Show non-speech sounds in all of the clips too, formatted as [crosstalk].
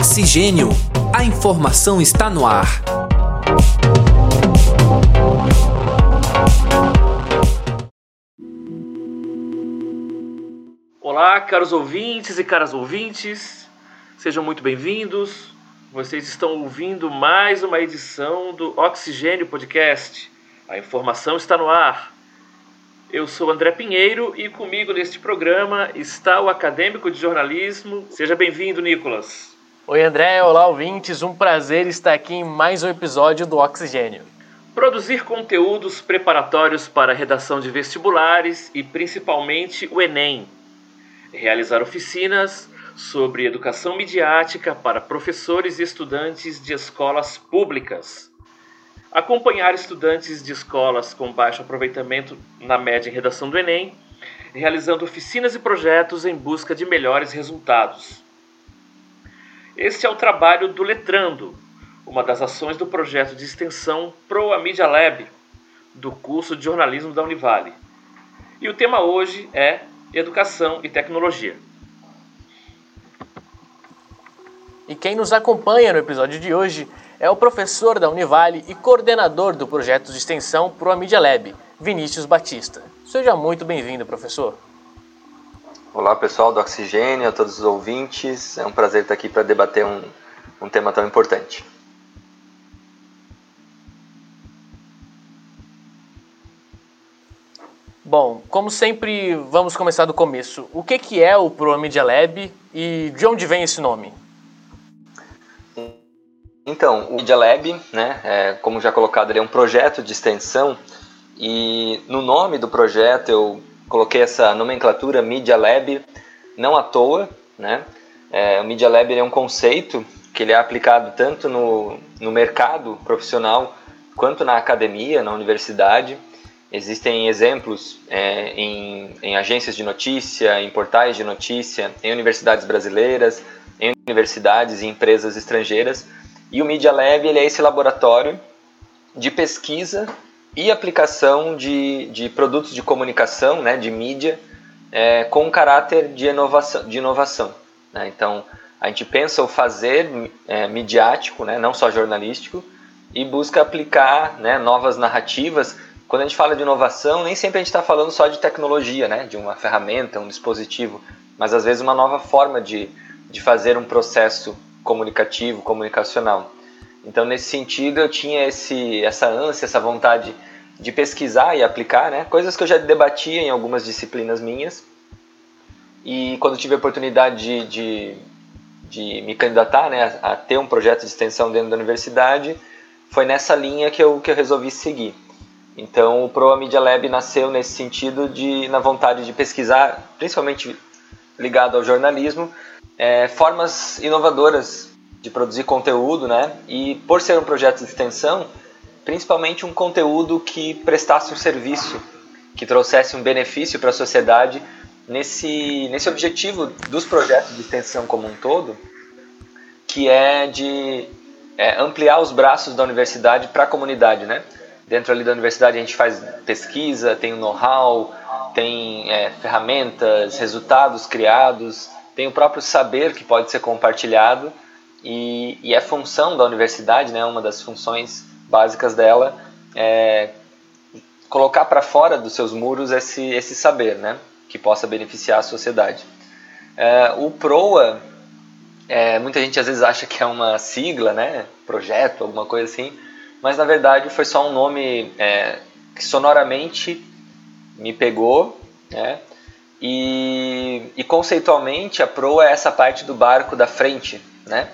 Oxigênio. A informação está no ar. Olá, caros ouvintes e caras ouvintes. Sejam muito bem-vindos. Vocês estão ouvindo mais uma edição do Oxigênio Podcast. A informação está no ar. Eu sou André Pinheiro e comigo neste programa está o acadêmico de jornalismo. Seja bem-vindo, Nicolas. Oi, André. Olá, ouvintes. Um prazer estar aqui em mais um episódio do Oxigênio. Produzir conteúdos preparatórios para a redação de vestibulares e principalmente o Enem. Realizar oficinas sobre educação midiática para professores e estudantes de escolas públicas acompanhar estudantes de escolas com baixo aproveitamento na média em redação do Enem, realizando oficinas e projetos em busca de melhores resultados. Este é o trabalho do Letrando, uma das ações do projeto de extensão Pro Media Lab, do curso de jornalismo da Univale. E o tema hoje é Educação e Tecnologia. E quem nos acompanha no episódio de hoje é o professor da Univale e coordenador do projeto de extensão Pro Media Lab, Vinícius Batista. Seja muito bem-vindo, professor. Olá, pessoal do Oxigênio, a todos os ouvintes. É um prazer estar aqui para debater um, um tema tão importante. Bom, como sempre, vamos começar do começo. O que, que é o Pro Media Lab e de onde vem esse nome? Então, o Media Lab, né, é, como já colocado, ele é um projeto de extensão e no nome do projeto eu coloquei essa nomenclatura Media Lab não à toa, né? É, o Media Lab é um conceito que ele é aplicado tanto no, no mercado profissional quanto na academia, na universidade. Existem exemplos é, em, em agências de notícia, em portais de notícia, em universidades brasileiras, em universidades e empresas estrangeiras e o Media Lab ele é esse laboratório de pesquisa e aplicação de, de produtos de comunicação, né, de mídia, é, com caráter de inovação. De inovação né? Então, a gente pensa o fazer é, midiático, né, não só jornalístico, e busca aplicar né, novas narrativas. Quando a gente fala de inovação, nem sempre a gente está falando só de tecnologia, né, de uma ferramenta, um dispositivo, mas às vezes uma nova forma de, de fazer um processo comunicativo, comunicacional. Então, nesse sentido, eu tinha esse, essa ânsia, essa vontade de pesquisar e aplicar, né? Coisas que eu já debatia em algumas disciplinas minhas. E quando tive a oportunidade de, de, de me candidatar, né, a, a, ter um projeto de extensão dentro da universidade, foi nessa linha que eu, que eu resolvi seguir. Então, o Proa Media Lab nasceu nesse sentido de na vontade de pesquisar, principalmente ligado ao jornalismo, é, formas inovadoras de produzir conteúdo, né? E por ser um projeto de extensão, principalmente um conteúdo que prestasse um serviço, que trouxesse um benefício para a sociedade nesse, nesse objetivo dos projetos de extensão como um todo, que é de é, ampliar os braços da universidade para a comunidade, né? Dentro ali da universidade a gente faz pesquisa, tem know-how, tem é, ferramentas, resultados criados, tem o próprio saber que pode ser compartilhado e, e é função da universidade, né, uma das funções básicas dela é colocar para fora dos seus muros esse, esse saber, né, que possa beneficiar a sociedade. É, o PROA, é, muita gente às vezes acha que é uma sigla, né, projeto, alguma coisa assim, mas na verdade foi só um nome é, que sonoramente me pegou, né, e, e, conceitualmente a proa é essa parte do barco da frente, né?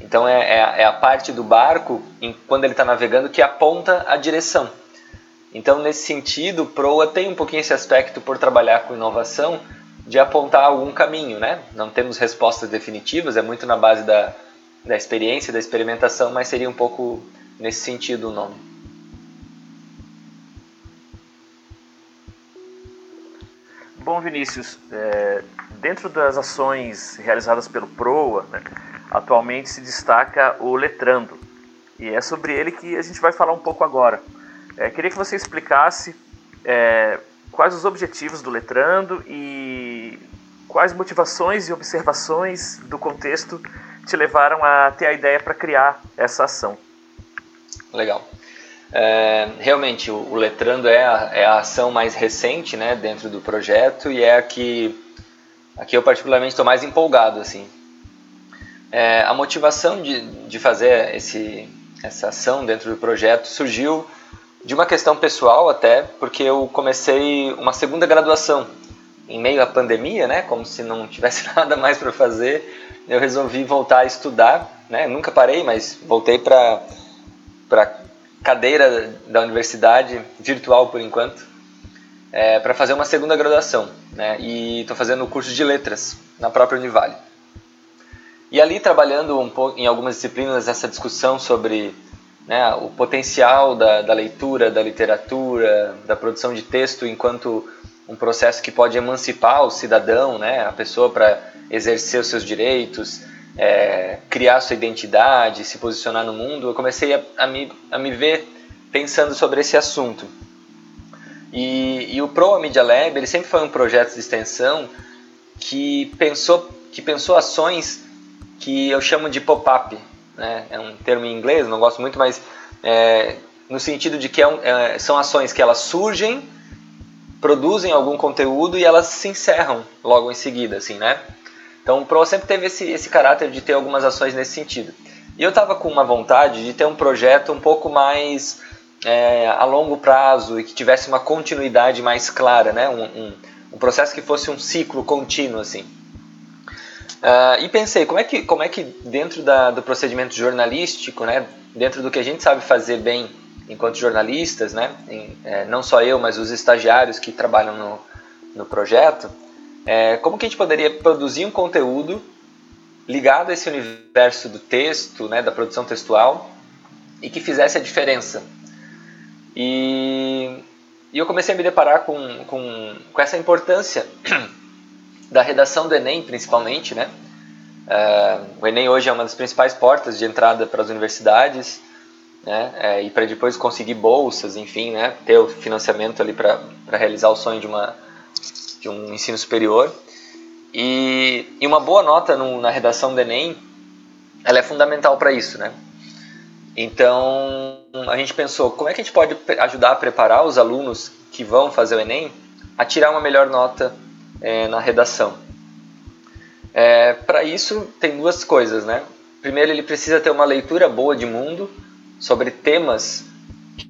Então é, é, é a parte do barco, em, quando ele está navegando, que aponta a direção. Então nesse sentido, proa tem um pouquinho esse aspecto por trabalhar com inovação, de apontar algum caminho, né? Não temos respostas definitivas, é muito na base da, da experiência, da experimentação, mas seria um pouco nesse sentido o nome. Bom, Vinícius, é, dentro das ações realizadas pelo PROA, né, atualmente se destaca o Letrando. E é sobre ele que a gente vai falar um pouco agora. É, queria que você explicasse é, quais os objetivos do Letrando e quais motivações e observações do contexto te levaram a ter a ideia para criar essa ação. Legal. É, realmente, o, Letrando é a, é a ação mais recente né, dentro do projeto e é a que, a que eu particularmente estou mais empolgado. Assim. É, a motivação de, de fazer esse, essa ação dentro do projeto surgiu de uma questão pessoal até, porque eu comecei uma segunda graduação. Em meio à pandemia, né, como se não tivesse [laughs] nada mais para fazer, eu resolvi voltar a estudar, né, nunca parei, mas voltei para para cadeira da universidade virtual por enquanto, é, para fazer uma segunda graduação, né, e estou fazendo o curso de letras na própria Univale. E ali trabalhando um pouco em algumas disciplinas essa discussão sobre né, o potencial da, da leitura, da literatura, da produção de texto enquanto um processo que pode emancipar o cidadão, né, a pessoa para exercer os seus direitos, é, criar sua identidade, se posicionar no mundo, eu comecei a, a, me, a me ver pensando sobre esse assunto. E, e o Pro Media Lab ele sempre foi um projeto de extensão que pensou, que pensou ações que eu chamo de pop-up. Né? É um termo em inglês, não gosto muito, mas é, no sentido de que é um, é, são ações que elas surgem produzem algum conteúdo e elas se encerram logo em seguida, assim, né? Então o Pro sempre teve esse, esse caráter de ter algumas ações nesse sentido. E eu estava com uma vontade de ter um projeto um pouco mais é, a longo prazo e que tivesse uma continuidade mais clara, né? Um, um, um processo que fosse um ciclo contínuo, assim. Uh, e pensei, como é que, como é que dentro da, do procedimento jornalístico, né, dentro do que a gente sabe fazer bem enquanto jornalistas, né? Em, é, não só eu, mas os estagiários que trabalham no, no projeto, é, como que a gente poderia produzir um conteúdo ligado a esse universo do texto, né, da produção textual, e que fizesse a diferença. E, e eu comecei a me deparar com, com, com essa importância da redação do Enem, principalmente, né? Uh, o Enem hoje é uma das principais portas de entrada para as universidades né? É, e para depois conseguir bolsas, enfim, né? Ter o financiamento ali para realizar o sonho de uma de um ensino superior. E, e uma boa nota no, na redação do Enem, ela é fundamental para isso, né? Então a gente pensou como é que a gente pode ajudar a preparar os alunos que vão fazer o Enem a tirar uma melhor nota é, na redação. É, para isso tem duas coisas, né? Primeiro ele precisa ter uma leitura boa de mundo sobre temas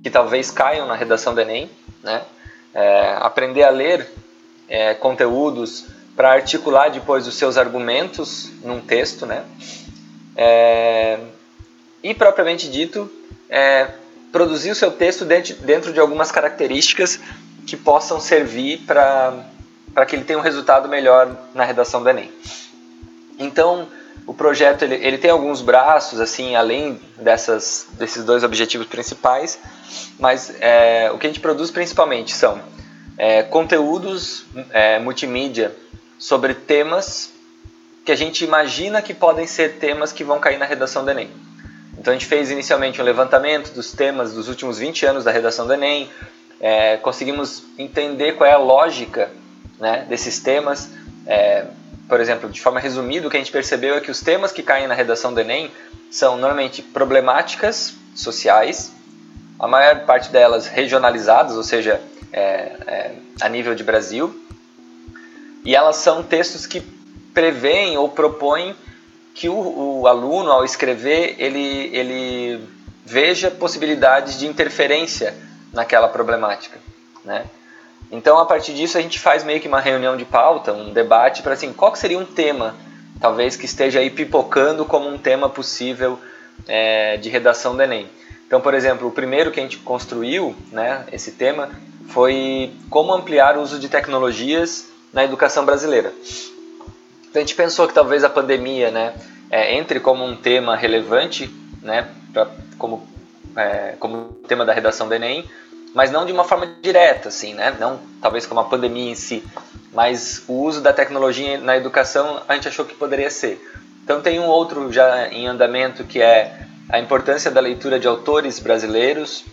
que talvez caiam na redação do Enem, né? É, aprender a ler é, conteúdos para articular depois os seus argumentos num texto, né? É, e propriamente dito, é, produzir o seu texto dentro, dentro de algumas características que possam servir para que ele tenha um resultado melhor na redação do Enem. Então, o projeto ele, ele tem alguns braços, assim, além dessas, desses dois objetivos principais, mas é, o que a gente produz principalmente são é, conteúdos é, multimídia sobre temas que a gente imagina que podem ser temas que vão cair na redação do Enem. Então a gente fez inicialmente um levantamento dos temas dos últimos 20 anos da redação do Enem, é, conseguimos entender qual é a lógica né, desses temas, é, por exemplo, de forma resumida, o que a gente percebeu é que os temas que caem na redação do Enem são normalmente problemáticas sociais, a maior parte delas regionalizadas, ou seja, é, é, a nível de Brasil, e elas são textos que preveem ou propõem que o, o aluno, ao escrever, ele, ele veja possibilidades de interferência naquela problemática, né? Então, a partir disso, a gente faz meio que uma reunião de pauta, um debate para assim, qual seria um tema, talvez que esteja aí pipocando como um tema possível é, de redação do Enem. Então, por exemplo, o primeiro que a gente construiu, né, esse tema, foi como ampliar o uso de tecnologias na educação brasileira. Então, a gente pensou que talvez a pandemia, né, é, entre como um tema relevante, né, pra, como é, como tema da redação do Enem, mas não de uma forma direta, assim, né? Não talvez como a pandemia em si, mas o uso da tecnologia na educação a gente achou que poderia ser. Então tem um outro já em andamento que é a importância da leitura de autores brasileiros.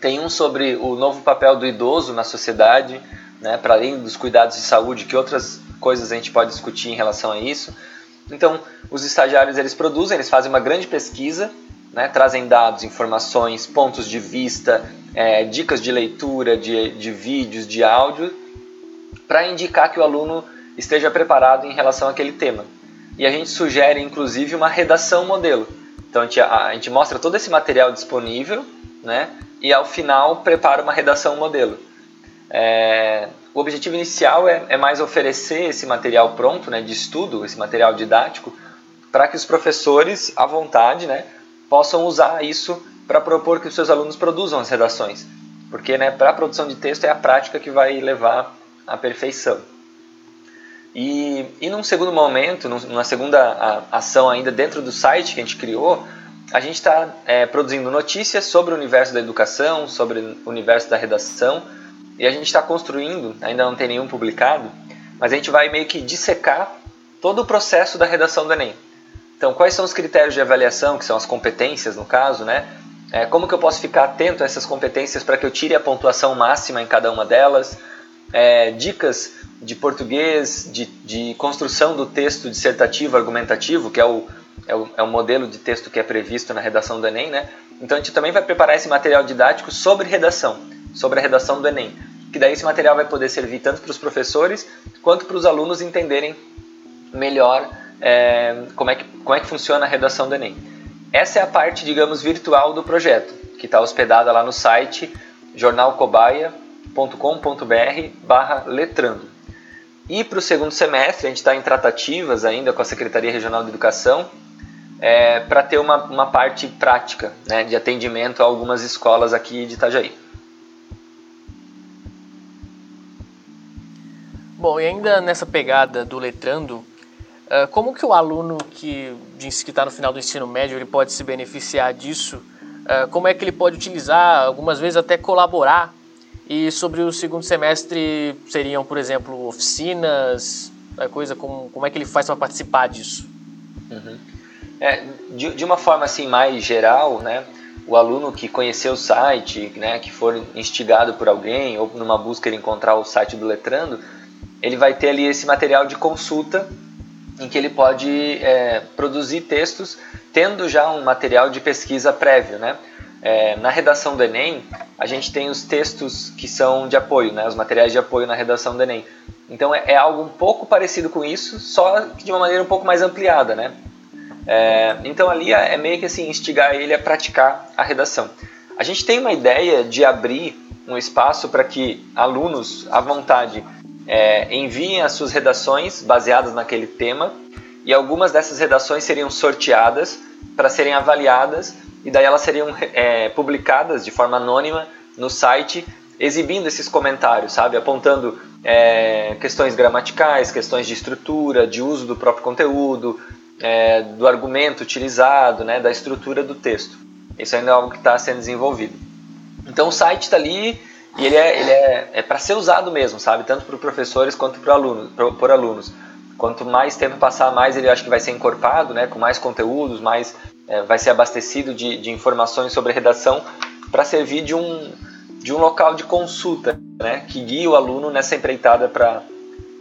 Tem um sobre o novo papel do idoso na sociedade, né? Para além dos cuidados de saúde, que outras coisas a gente pode discutir em relação a isso. Então, os estagiários eles produzem, eles fazem uma grande pesquisa, né, trazem dados, informações, pontos de vista, é, dicas de leitura, de, de vídeos, de áudio, para indicar que o aluno esteja preparado em relação àquele tema. E a gente sugere, inclusive, uma redação modelo. Então, a gente, a, a gente mostra todo esse material disponível, né, e ao final prepara uma redação modelo. É, o objetivo inicial é, é, mais oferecer esse material pronto, né, de estudo, esse material didático, para que os professores, à vontade, né, possam usar isso para propor que os seus alunos produzam as redações. Porque né, para a produção de texto é a prática que vai levar à perfeição. E, e num segundo momento, numa segunda ação ainda dentro do site que a gente criou, a gente está é, produzindo notícias sobre o universo da educação, sobre o universo da redação, e a gente está construindo, ainda não tem nenhum publicado, mas a gente vai meio que dissecar todo o processo da redação do Enem. Então, quais são os critérios de avaliação, que são as competências no caso, né? É, como que eu posso ficar atento a essas competências para que eu tire a pontuação máxima em cada uma delas? É, dicas de português, de, de construção do texto dissertativo argumentativo, que é o, é o, é o modelo de texto que é previsto na redação do Enem, né? Então a gente também vai preparar esse material didático sobre redação, sobre a redação do Enem, que daí esse material vai poder servir tanto para os professores quanto para os alunos entenderem melhor é, como, é que, como é que funciona a redação do Enem. Essa é a parte, digamos, virtual do projeto, que está hospedada lá no site jornalcobaia.com.br barra letrando. E para o segundo semestre, a gente está em tratativas ainda com a Secretaria Regional de Educação é, para ter uma, uma parte prática né, de atendimento a algumas escolas aqui de Itajaí. Bom, e ainda nessa pegada do letrando, como que o aluno que está no final do ensino médio ele pode se beneficiar disso? Ah, como é que ele pode utilizar, algumas vezes até colaborar? E sobre o segundo semestre seriam, por exemplo, oficinas, coisa como, como é que ele faz para participar disso? Uhum. É, de, de uma forma assim mais geral, né? o aluno que conheceu o site, né, que for instigado por alguém ou numa busca ele encontrar o site do Letrando, ele vai ter ali esse material de consulta em que ele pode é, produzir textos tendo já um material de pesquisa prévio, né? É, na redação do Enem, a gente tem os textos que são de apoio, né? os materiais de apoio na redação do Enem. Então é, é algo um pouco parecido com isso, só que de uma maneira um pouco mais ampliada. Né? É, então ali é, é meio que assim, instigar ele a praticar a redação. A gente tem uma ideia de abrir um espaço para que alunos à vontade é, enviem as suas redações baseadas naquele tema e algumas dessas redações seriam sorteadas para serem avaliadas e daí elas seriam é, publicadas de forma anônima no site exibindo esses comentários, sabe, apontando é, questões gramaticais, questões de estrutura, de uso do próprio conteúdo, é, do argumento utilizado, né, da estrutura do texto. Isso ainda é algo que está sendo desenvolvido. Então o site está ali e ele é, ele é, é para ser usado mesmo, sabe? Tanto por professores quanto por alunos, por, por, alunos. Quanto mais tempo passar, mais ele acho que vai ser encorpado, né? Com mais conteúdos, mais é, vai ser abastecido de, de informações sobre redação para servir de um, de um local de consulta, né? Que guie o aluno nessa empreitada para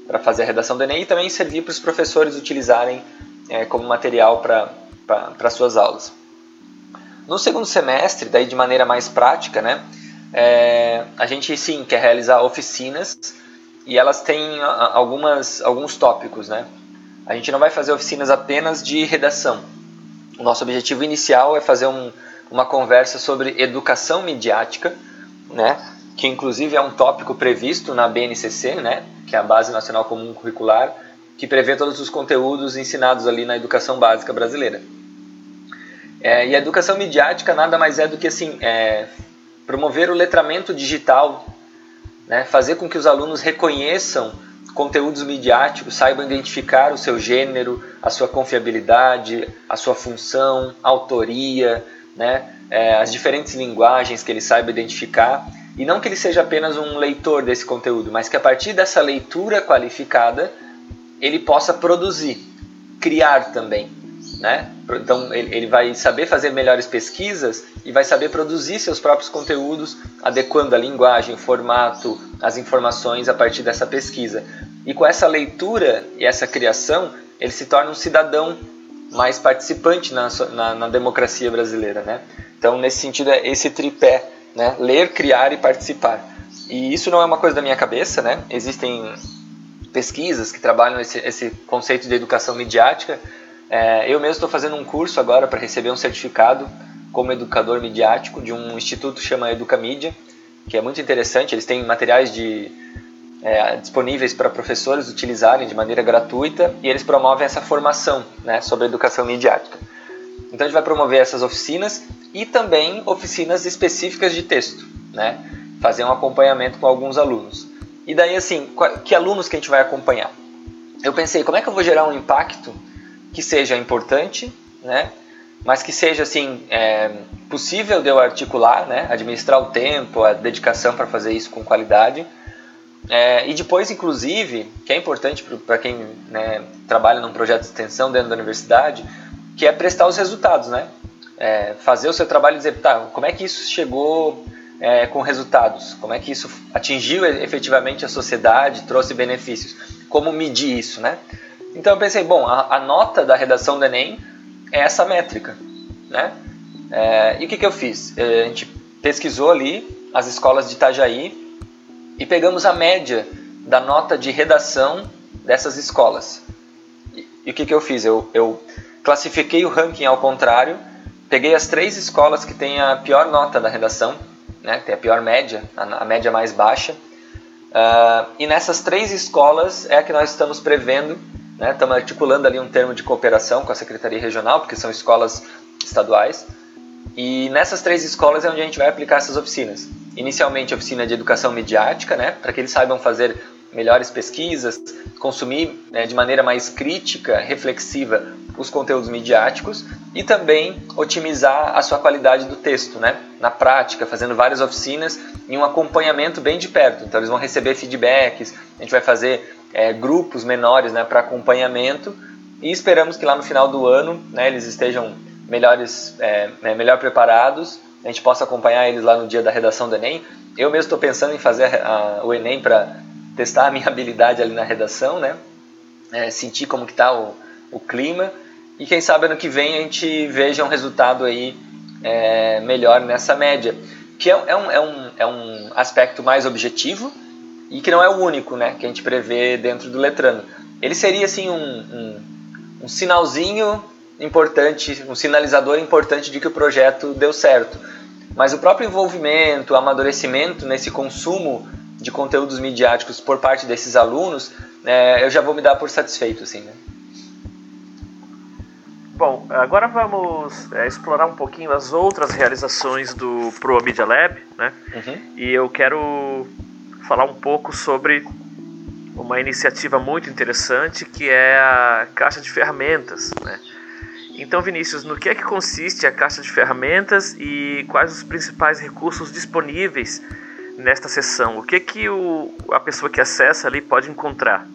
para fazer a redação do Enem e também servir para os professores utilizarem é, como material para suas aulas. No segundo semestre, daí de maneira mais prática, né? É, a gente sim quer realizar oficinas e elas têm algumas, alguns tópicos, né? A gente não vai fazer oficinas apenas de redação. O nosso objetivo inicial é fazer um, uma conversa sobre educação midiática, né? Que inclusive é um tópico previsto na BNCC, né? Que é a Base Nacional Comum Curricular, que prevê todos os conteúdos ensinados ali na educação básica brasileira. É, e a educação midiática nada mais é do que assim é, promover o letramento digital, né? fazer com que os alunos reconheçam conteúdos midiáticos, saibam identificar o seu gênero, a sua confiabilidade, a sua função, autoria, né? É, as diferentes linguagens que ele saiba identificar e não que ele seja apenas um leitor desse conteúdo, mas que a partir dessa leitura qualificada ele possa produzir, criar também, né? Então ele vai saber fazer melhores pesquisas e vai saber produzir seus próprios conteúdos, adequando a linguagem, o formato, as informações a partir dessa pesquisa. E com essa leitura e essa criação, ele se torna um cidadão mais participante na, na, na democracia brasileira, né? Então, nesse sentido, é esse tripé, né? Ler, criar e participar. E isso não é uma coisa da minha cabeça, né? Existem pesquisas que trabalham esse, esse conceito de educação midiática. É, eu mesmo estou fazendo um curso agora para receber um certificado como educador midiático de um instituto que chama Educamídia, que é muito interessante. Eles têm materiais de, é, disponíveis para professores utilizarem de maneira gratuita e eles promovem essa formação né, sobre educação midiática. Então a gente vai promover essas oficinas e também oficinas específicas de texto, né? fazer um acompanhamento com alguns alunos. E daí, assim, que alunos que a gente vai acompanhar? Eu pensei, como é que eu vou gerar um impacto que seja importante, né? Mas que seja, assim, é, possível de eu articular, né? Administrar o tempo, a dedicação para fazer isso com qualidade. É, e depois, inclusive, que é importante para quem né, trabalha num projeto de extensão dentro da universidade, que é prestar os resultados, né? É, fazer o seu trabalho e dizer, tá, como é que isso chegou é, com resultados? Como é que isso atingiu efetivamente a sociedade, trouxe benefícios? Como medir isso, né? Então eu pensei, bom, a, a nota da redação do Enem é essa métrica, né? É, e o que, que eu fiz? É, a gente pesquisou ali as escolas de Itajaí e pegamos a média da nota de redação dessas escolas. E, e o que, que eu fiz? Eu, eu classifiquei o ranking ao contrário, peguei as três escolas que têm a pior nota da redação né, que tem a pior média, a, a média mais baixa. Uh, e nessas três escolas é que nós estamos prevendo, né, estamos articulando ali um termo de cooperação com a Secretaria Regional, porque são escolas estaduais. E nessas três escolas é onde a gente vai aplicar essas oficinas. Inicialmente, a oficina de educação midiática, né, para que eles saibam fazer melhores pesquisas, consumir né, de maneira mais crítica, reflexiva, os conteúdos midiáticos e também otimizar a sua qualidade do texto, né? na prática, fazendo várias oficinas e um acompanhamento bem de perto. Então, eles vão receber feedbacks, a gente vai fazer é, grupos menores né, para acompanhamento e esperamos que lá no final do ano né, eles estejam melhores, é, né, melhor preparados, a gente possa acompanhar eles lá no dia da redação do Enem. Eu mesmo estou pensando em fazer a, o Enem para testar a minha [laughs] habilidade ali na redação, né? É, sentir como está o, o clima e quem sabe ano que vem a gente veja um resultado aí é, melhor nessa média, que é, é, um, é, um, é um aspecto mais objetivo e que não é o único né, que a gente prevê dentro do Letrano. Ele seria assim um, um, um sinalzinho importante, um sinalizador importante de que o projeto deu certo. Mas o próprio envolvimento, o amadurecimento nesse consumo de conteúdos midiáticos por parte desses alunos, é, eu já vou me dar por satisfeito, assim, né? Bom, agora vamos é, explorar um pouquinho as outras realizações do Pro Media Lab, né? Uhum. E eu quero falar um pouco sobre uma iniciativa muito interessante que é a caixa de ferramentas, né? Então, Vinícius, no que é que consiste a caixa de ferramentas e quais os principais recursos disponíveis nesta sessão? O que que o, a pessoa que acessa ali pode encontrar?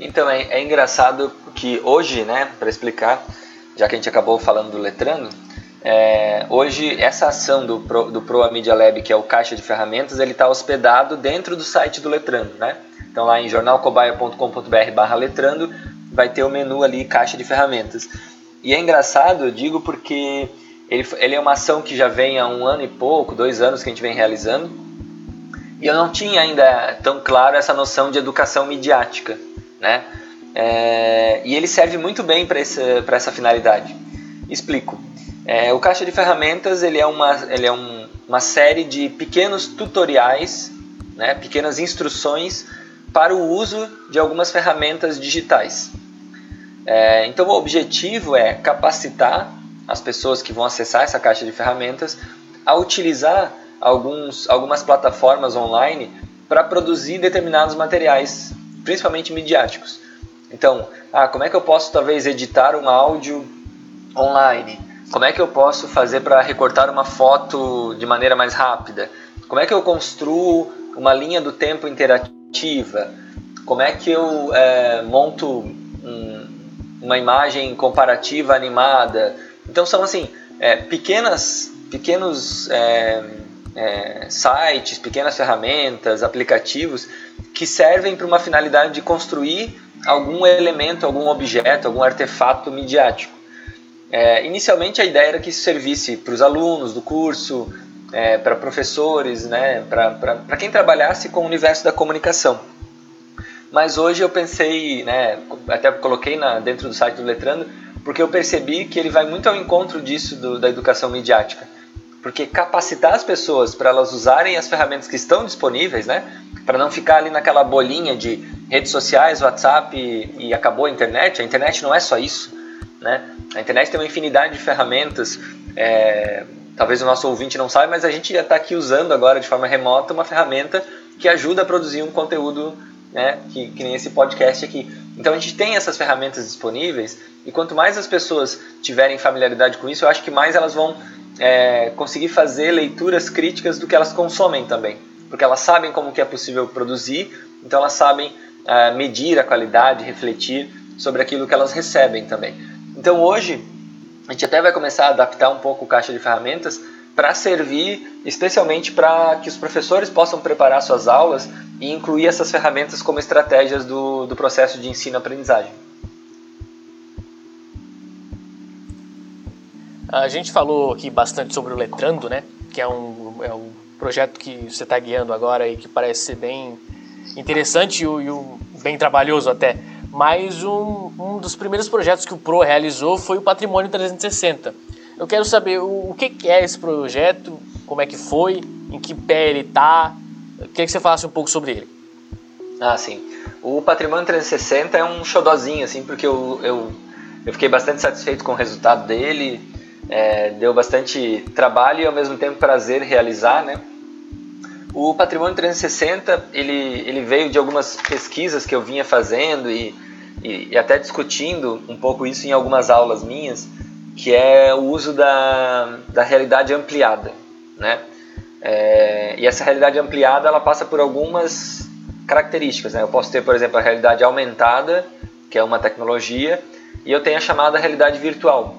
Então é, é engraçado que hoje, né, para explicar, já que a gente acabou falando do Letrando, é, hoje essa ação do Pro, do Pro Media Lab, que é o caixa de ferramentas, ele está hospedado dentro do site do Letrando, né? Então lá em jornalcobaia.com.br letrando vai ter o menu ali caixa de ferramentas. E é engraçado, eu digo, porque ele, ele é uma ação que já vem há um ano e pouco, dois anos que a gente vem realizando, e eu não tinha ainda tão claro essa noção de educação midiática, né? É, e ele serve muito bem para essa, essa finalidade. Explico. É, o caixa de ferramentas ele é uma, ele é um, uma série de pequenos tutoriais, né, pequenas instruções para o uso de algumas ferramentas digitais. É, então o objetivo é capacitar as pessoas que vão acessar essa caixa de ferramentas a utilizar alguns, algumas plataformas online para produzir determinados materiais, principalmente midiáticos. Então, ah, como é que eu posso talvez editar um áudio online? Como é que eu posso fazer para recortar uma foto de maneira mais rápida? Como é que eu construo uma linha do tempo interativa? Como é que eu é, monto um, uma imagem comparativa animada? Então são assim é, pequenas, pequenos é, é, sites, pequenas ferramentas, aplicativos que servem para uma finalidade de construir algum elemento, algum objeto, algum artefato midiático. É, inicialmente a ideia era que isso servisse para os alunos do curso, é, para professores, né, para quem trabalhasse com o universo da comunicação. Mas hoje eu pensei, né, até coloquei na, dentro do site do Letrando, porque eu percebi que ele vai muito ao encontro disso do, da educação midiática. Porque capacitar as pessoas para elas usarem as ferramentas que estão disponíveis, né, para não ficar ali naquela bolinha de redes sociais, WhatsApp e, e acabou a internet. A internet não é só isso, né? A internet tem uma infinidade de ferramentas. É, talvez o nosso ouvinte não saiba, mas a gente já está aqui usando agora de forma remota uma ferramenta que ajuda a produzir um conteúdo né, que, que nem esse podcast aqui. Então a gente tem essas ferramentas disponíveis e quanto mais as pessoas tiverem familiaridade com isso, eu acho que mais elas vão é, conseguir fazer leituras críticas do que elas consomem também, porque elas sabem como que é possível produzir, então elas sabem é, medir a qualidade, refletir sobre aquilo que elas recebem também. Então hoje a gente até vai começar a adaptar um pouco o caixa de ferramentas para servir especialmente para que os professores possam preparar suas aulas e incluir essas ferramentas como estratégias do, do processo de ensino-aprendizagem. A gente falou aqui bastante sobre o Letrando, né? Que é um, é um projeto que você está guiando agora e que parece ser bem interessante e, e bem trabalhoso até. Mas um, um dos primeiros projetos que o Pro realizou foi o Patrimônio 360. Eu quero saber o, o que, é esse projeto, como é que foi, em que pé ele está. Queria que você falasse um pouco sobre ele. Ah, sim. O Patrimônio 360 é um xodózinho, assim, porque eu, eu, eu fiquei bastante satisfeito com o resultado dele. É, deu bastante trabalho e ao mesmo tempo prazer realizar, né? O Patrimônio 360 ele, ele veio de algumas pesquisas que eu vinha fazendo e, e, e, até discutindo um pouco isso em algumas aulas minhas, que é o uso da, da realidade ampliada, né? É, e essa realidade ampliada ela passa por algumas características, né? Eu posso ter, por exemplo, a realidade aumentada, que é uma tecnologia, e eu tenho a chamada realidade virtual,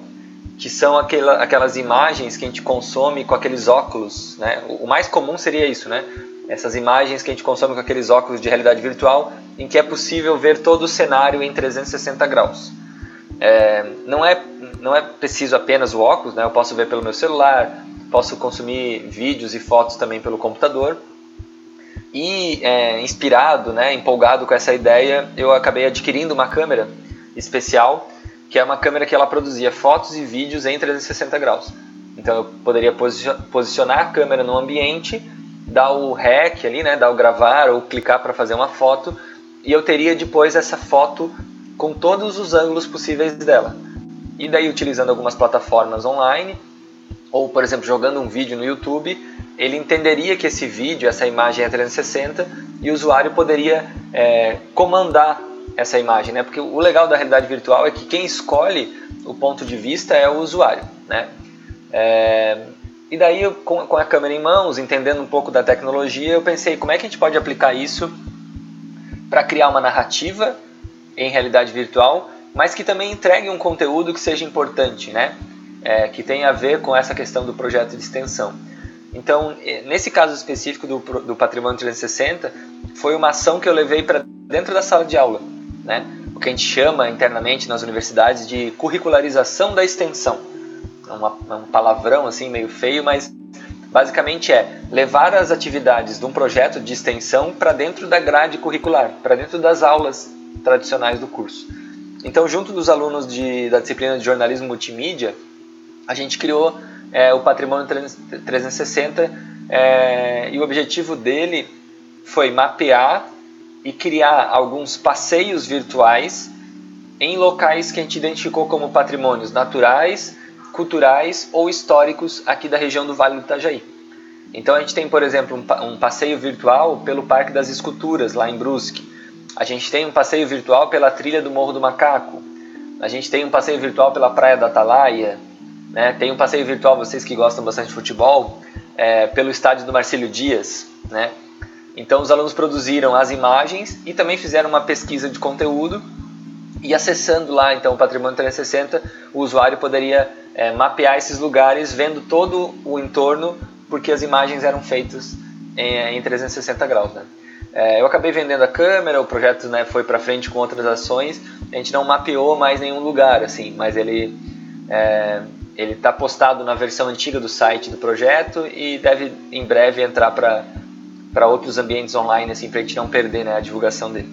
que são aquela, aquelas imagens que a gente consome com aqueles óculos, né? O mais comum seria isso, né? Essas imagens que a gente consome com aqueles óculos de realidade virtual, em que é possível ver todo o cenário em 360 graus. É, não, é, não é preciso apenas o óculos, né? Eu posso ver pelo meu celular, posso consumir vídeos e fotos também pelo computador. E é, inspirado, né, empolgado com essa ideia, eu acabei adquirindo uma câmera especial que é uma câmera que ela produzia fotos e vídeos em 360 graus. Então eu poderia posicionar a câmera no ambiente, dar o REC ali, né, dar o gravar ou clicar para fazer uma foto, e eu teria depois essa foto com todos os ângulos possíveis dela. E daí utilizando algumas plataformas online, ou por exemplo jogando um vídeo no YouTube, ele entenderia que esse vídeo, essa imagem é 360 e o usuário poderia é, comandar essa imagem, né? Porque o legal da realidade virtual é que quem escolhe o ponto de vista é o usuário, né? É... E daí, com, com a câmera em mãos, entendendo um pouco da tecnologia, eu pensei como é que a gente pode aplicar isso para criar uma narrativa em realidade virtual, mas que também entregue um conteúdo que seja importante, né? É, que tenha a ver com essa questão do projeto de extensão. Então, nesse caso específico do, do Patrimônio 360, foi uma ação que eu levei para dentro da sala de aula né? o que a gente chama internamente nas universidades de curricularização da extensão. É, é um palavrão assim meio feio, mas basicamente é levar as atividades de um projeto de extensão para dentro da grade curricular, para dentro das aulas tradicionais do curso. Então, junto dos alunos de, da disciplina de jornalismo multimídia, a gente criou é, o Patrimônio 360 é, e o objetivo dele foi mapear e criar alguns passeios virtuais em locais que a gente identificou como patrimônios naturais, culturais ou históricos aqui da região do Vale do Itajaí. Então a gente tem, por exemplo, um, passeio virtual pelo Parque das Esculturas, lá em Brusque. A gente tem um passeio virtual pela trilha do Morro do Macaco. A gente tem um passeio virtual pela Praia da Atalaia. Né? Tem um passeio virtual, vocês que gostam bastante de futebol, é, pelo estádio do Marcílio Dias. Né? Então os alunos produziram as imagens e também fizeram uma pesquisa de conteúdo e acessando lá então o Patrimônio 360, o usuário poderia é, mapear esses lugares vendo todo o entorno porque as imagens eram feitas em, em 360 graus. Né? É, eu acabei vendendo a câmera, o projeto né, foi para frente com outras ações, a gente não mapeou mais nenhum lugar, assim, mas ele é, ele está postado na versão antiga do site do projeto e deve em breve entrar para outros ambientes online, assim, para a gente não perder né, a divulgação dele.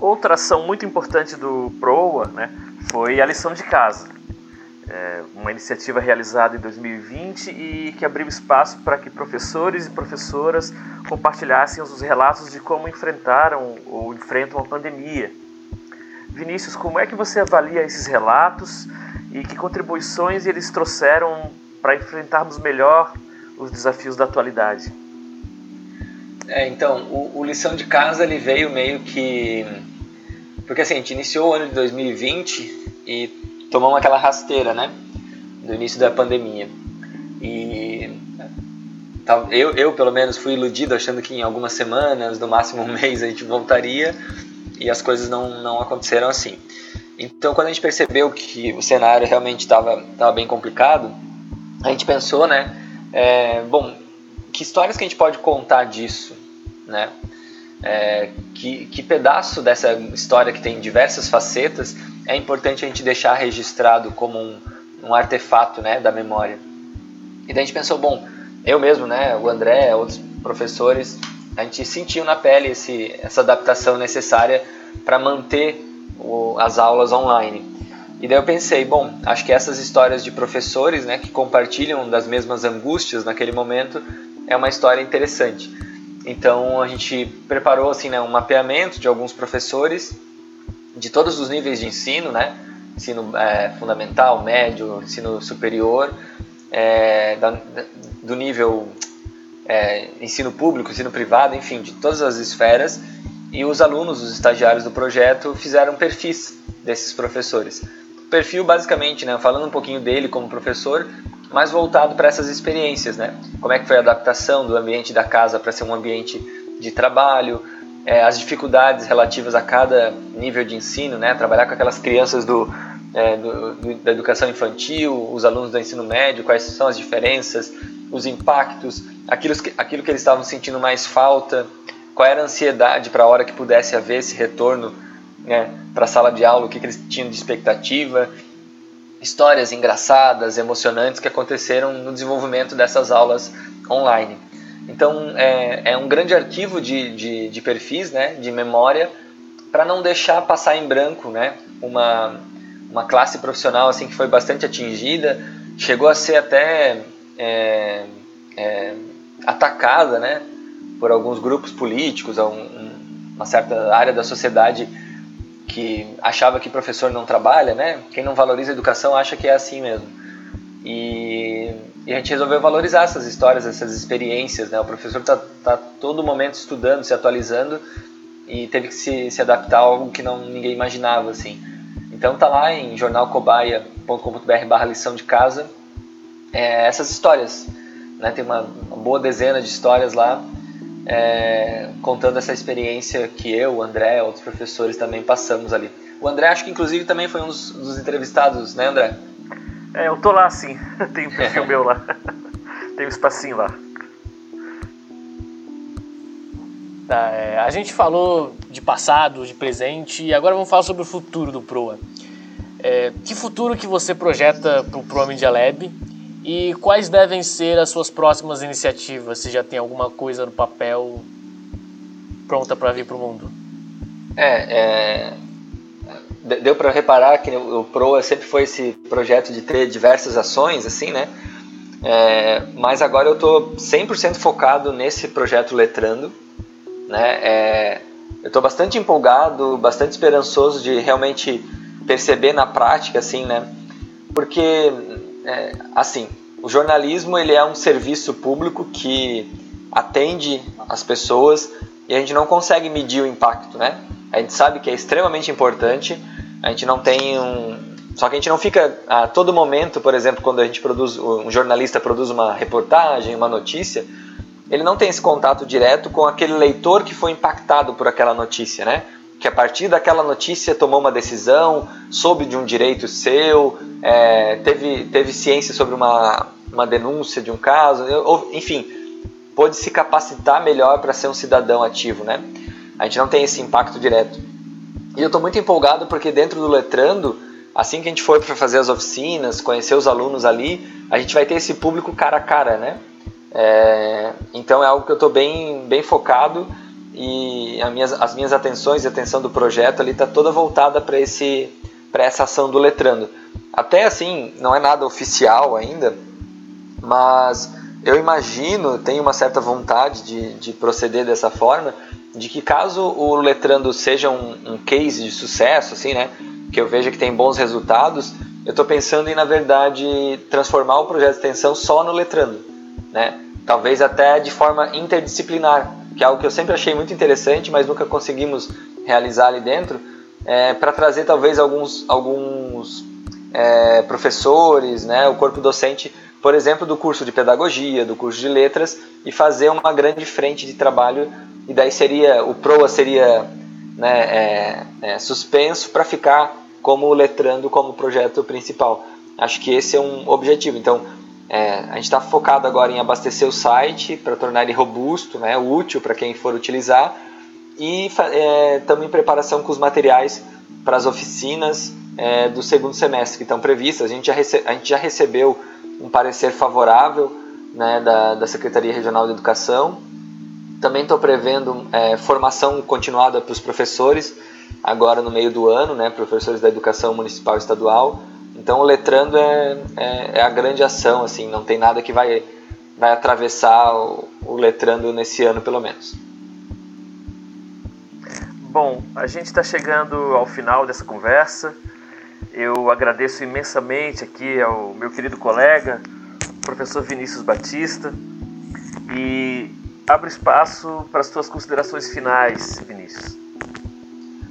Outra ação muito importante do PROA né, foi a lição de casa é, uma iniciativa realizada em 2020 e que abriu espaço para que professores e professoras compartilhassem os relatos de como enfrentaram ou enfrentam a pandemia. Vinícius, como é que você avalia esses relatos e que contribuições eles trouxeram para enfrentarmos melhor os desafios da atualidade? É, então, o, o, lição de casa ele veio meio que porque assim a gente iniciou o ano de 2020 e tomamos aquela rasteira, né? Do início da pandemia. E eu, eu, pelo menos, fui iludido achando que em algumas semanas, no máximo um [laughs] mês, a gente voltaria e as coisas não, não aconteceram assim. Então, quando a gente percebeu que o cenário realmente estava bem complicado, a gente pensou, né? É, bom, que histórias que a gente pode contar disso, né? É, que, que pedaço dessa história que tem diversas facetas é importante a gente deixar registrado como um, um artefato né, da memória. E daí a gente pensou, bom, eu mesmo, né, o André, outros professores, a gente sentiu na pele esse, essa adaptação necessária para manter o, as aulas online. E daí eu pensei, bom, acho que essas histórias de professores né, que compartilham das mesmas angústias naquele momento é uma história interessante. Então a gente preparou assim, né, um mapeamento de alguns professores de todos os níveis de ensino, né? Ensino é, fundamental, médio, ensino superior, é, da, do nível é, ensino público, ensino privado, enfim, de todas as esferas. E os alunos, os estagiários do projeto, fizeram perfis desses professores. Perfil, basicamente, né, falando um pouquinho dele como professor, mais voltado para essas experiências, né? Como é que foi a adaptação do ambiente da casa para ser um ambiente de trabalho, é, as dificuldades relativas a cada nível de ensino, né? Trabalhar com aquelas crianças do, é, do, do, da educação infantil, os alunos do ensino médio, quais são as diferenças, os impactos, aquilo que, aquilo que eles estavam sentindo mais falta, qual era a ansiedade para a hora que pudesse haver esse retorno né, para a sala de aula, o que, que eles tinham de expectativa, histórias engraçadas, emocionantes que aconteceram no desenvolvimento dessas aulas online. Então é, é um grande arquivo de, de, de perfis, né, de memória, para não deixar passar em branco, né, uma, uma classe profissional assim que foi bastante atingida, chegou a ser até é, é, atacada, né, por alguns grupos políticos, um, uma certa área da sociedade que achava que professor não trabalha, né? Quem não valoriza a educação acha que é assim mesmo. E e a gente resolveu valorizar essas histórias, essas experiências. Né? O professor está tá todo momento estudando, se atualizando e teve que se, se adaptar a algo que não ninguém imaginava. assim. Então tá lá em jornalcobaia.com.br barra lição de casa é, essas histórias. Né? Tem uma, uma, boa dezena de histórias lá é, contando essa experiência que eu, o André, outros professores também passamos ali. O André acho que inclusive também foi um dos, dos entrevistados, né André? É, eu tô lá sim. [laughs] Tem um [laughs] perfil meu lá. Tem um espacinho lá. Tá, é, a gente falou de passado, de presente e agora vamos falar sobre o futuro do Proa. É, que futuro que você projeta para o Proa Media Lab e quais devem ser as suas próximas iniciativas? Se já tem alguma coisa no papel pronta para vir para o mundo? É, é, deu para reparar que o Proa sempre foi esse projeto de ter diversas ações, assim, né? É, mas agora eu estou 100% focado nesse projeto Letrando, né? É, eu estou bastante empolgado, bastante esperançoso de realmente perceber na prática, assim, né? Porque, é, assim, o jornalismo ele é um serviço público que atende as pessoas e a gente não consegue medir o impacto, né? A gente sabe que é extremamente importante, a gente não tem um. Só que a gente não fica a todo momento, por exemplo, quando a gente produz, um jornalista produz uma reportagem, uma notícia, ele não tem esse contato direto com aquele leitor que foi impactado por aquela notícia, né? Que a partir daquela notícia tomou uma decisão, soube de um direito seu, é, teve, teve ciência sobre uma, uma denúncia de um caso, ou, enfim, pôde se capacitar melhor para ser um cidadão ativo, né? A gente não tem esse impacto direto. E eu estou muito empolgado porque dentro do Letrando, assim que a gente for para fazer as oficinas, conhecer os alunos ali, a gente vai ter esse público cara a cara, né? É, então é algo que eu estou bem, bem focado e as minhas, as minhas atenções e atenção do projeto ali está toda voltada para esse para essa ação do letrando. Até assim, não é nada oficial ainda, mas eu imagino, tenho uma certa vontade de, de proceder dessa forma, de que caso o letrando seja um, um case de sucesso, assim, né, que eu veja que tem bons resultados, eu estou pensando em, na verdade, transformar o projeto de extensão só no letrando, né? Talvez até de forma interdisciplinar, que é algo que eu sempre achei muito interessante, mas nunca conseguimos realizar ali dentro, é, para trazer talvez alguns, alguns é, professores, né, o corpo docente, por exemplo, do curso de pedagogia, do curso de letras, e fazer uma grande frente de trabalho, e daí seria, o PROA seria né, é, é suspenso para ficar como letrando como projeto principal. Acho que esse é um objetivo. Então, é, a gente está focado agora em abastecer o site para tornar ele robusto, né, útil para quem for utilizar e estamos é, em preparação com os materiais para as oficinas é, do segundo semestre que estão previstas. A gente já, a gente já recebeu um parecer favorável né, da, da Secretaria Regional de Educação. Também estou prevendo é, formação continuada para os professores agora no meio do ano, né, professores da educação municipal e estadual então o letrando é, é, é, a grande ação, assim, não tem nada que vai, vai atravessar o, o letrando nesse ano pelo menos. Bom, a gente está chegando ao final dessa conversa. Eu agradeço imensamente aqui ao meu querido colega, professor Vinícius Batista, e abro espaço para as suas considerações finais, Vinícius.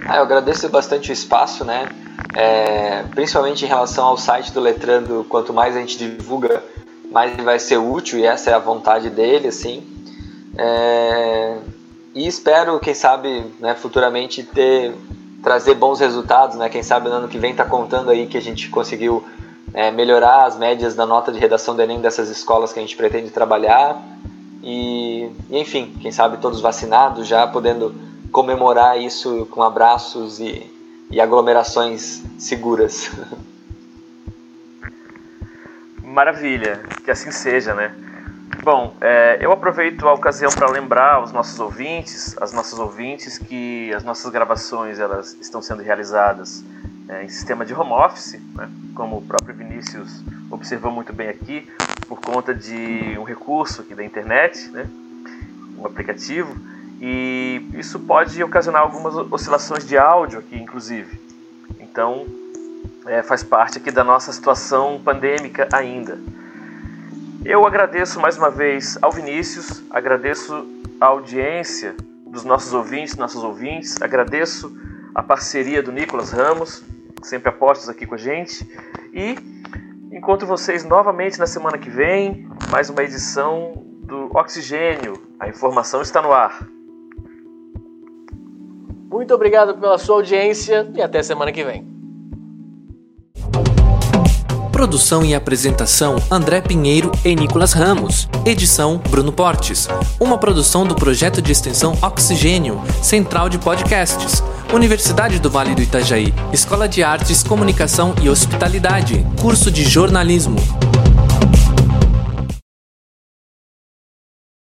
Ah, eu agradeço bastante o espaço, né? É, principalmente em relação ao site do Letrando, quanto mais a gente divulga, mais ele vai ser útil e essa é a vontade dele, assim. É, e espero, quem sabe, né, futuramente ter trazer bons resultados, né? Quem sabe no ano que vem tá contando aí que a gente conseguiu é, melhorar as médias da nota de redação do Enem dessas escolas que a gente pretende trabalhar e, enfim, quem sabe todos vacinados já podendo comemorar isso com abraços e, e aglomerações seguras. Maravilha, que assim seja, né? Bom, é, eu aproveito a ocasião para lembrar aos nossos ouvintes, as nossas ouvintes, que as nossas gravações elas estão sendo realizadas é, em sistema de home office, né? como o próprio Vinícius observou muito bem aqui, por conta de um recurso aqui da internet, né? um aplicativo e isso pode ocasionar algumas oscilações de áudio aqui, inclusive. Então, é, faz parte aqui da nossa situação pandêmica ainda. Eu agradeço mais uma vez ao Vinícius, agradeço a audiência dos nossos ouvintes, nossos ouvintes, agradeço a parceria do Nicolas Ramos, sempre apostos aqui com a gente, e encontro vocês novamente na semana que vem, mais uma edição do Oxigênio. A informação está no ar. Muito obrigado pela sua audiência e até semana que vem. Produção e apresentação André Pinheiro e Nicolas Ramos. Edição Bruno Portes. Uma produção do projeto de extensão Oxigênio, Central de Podcasts. Universidade do Vale do Itajaí, Escola de Artes, Comunicação e Hospitalidade, curso de jornalismo.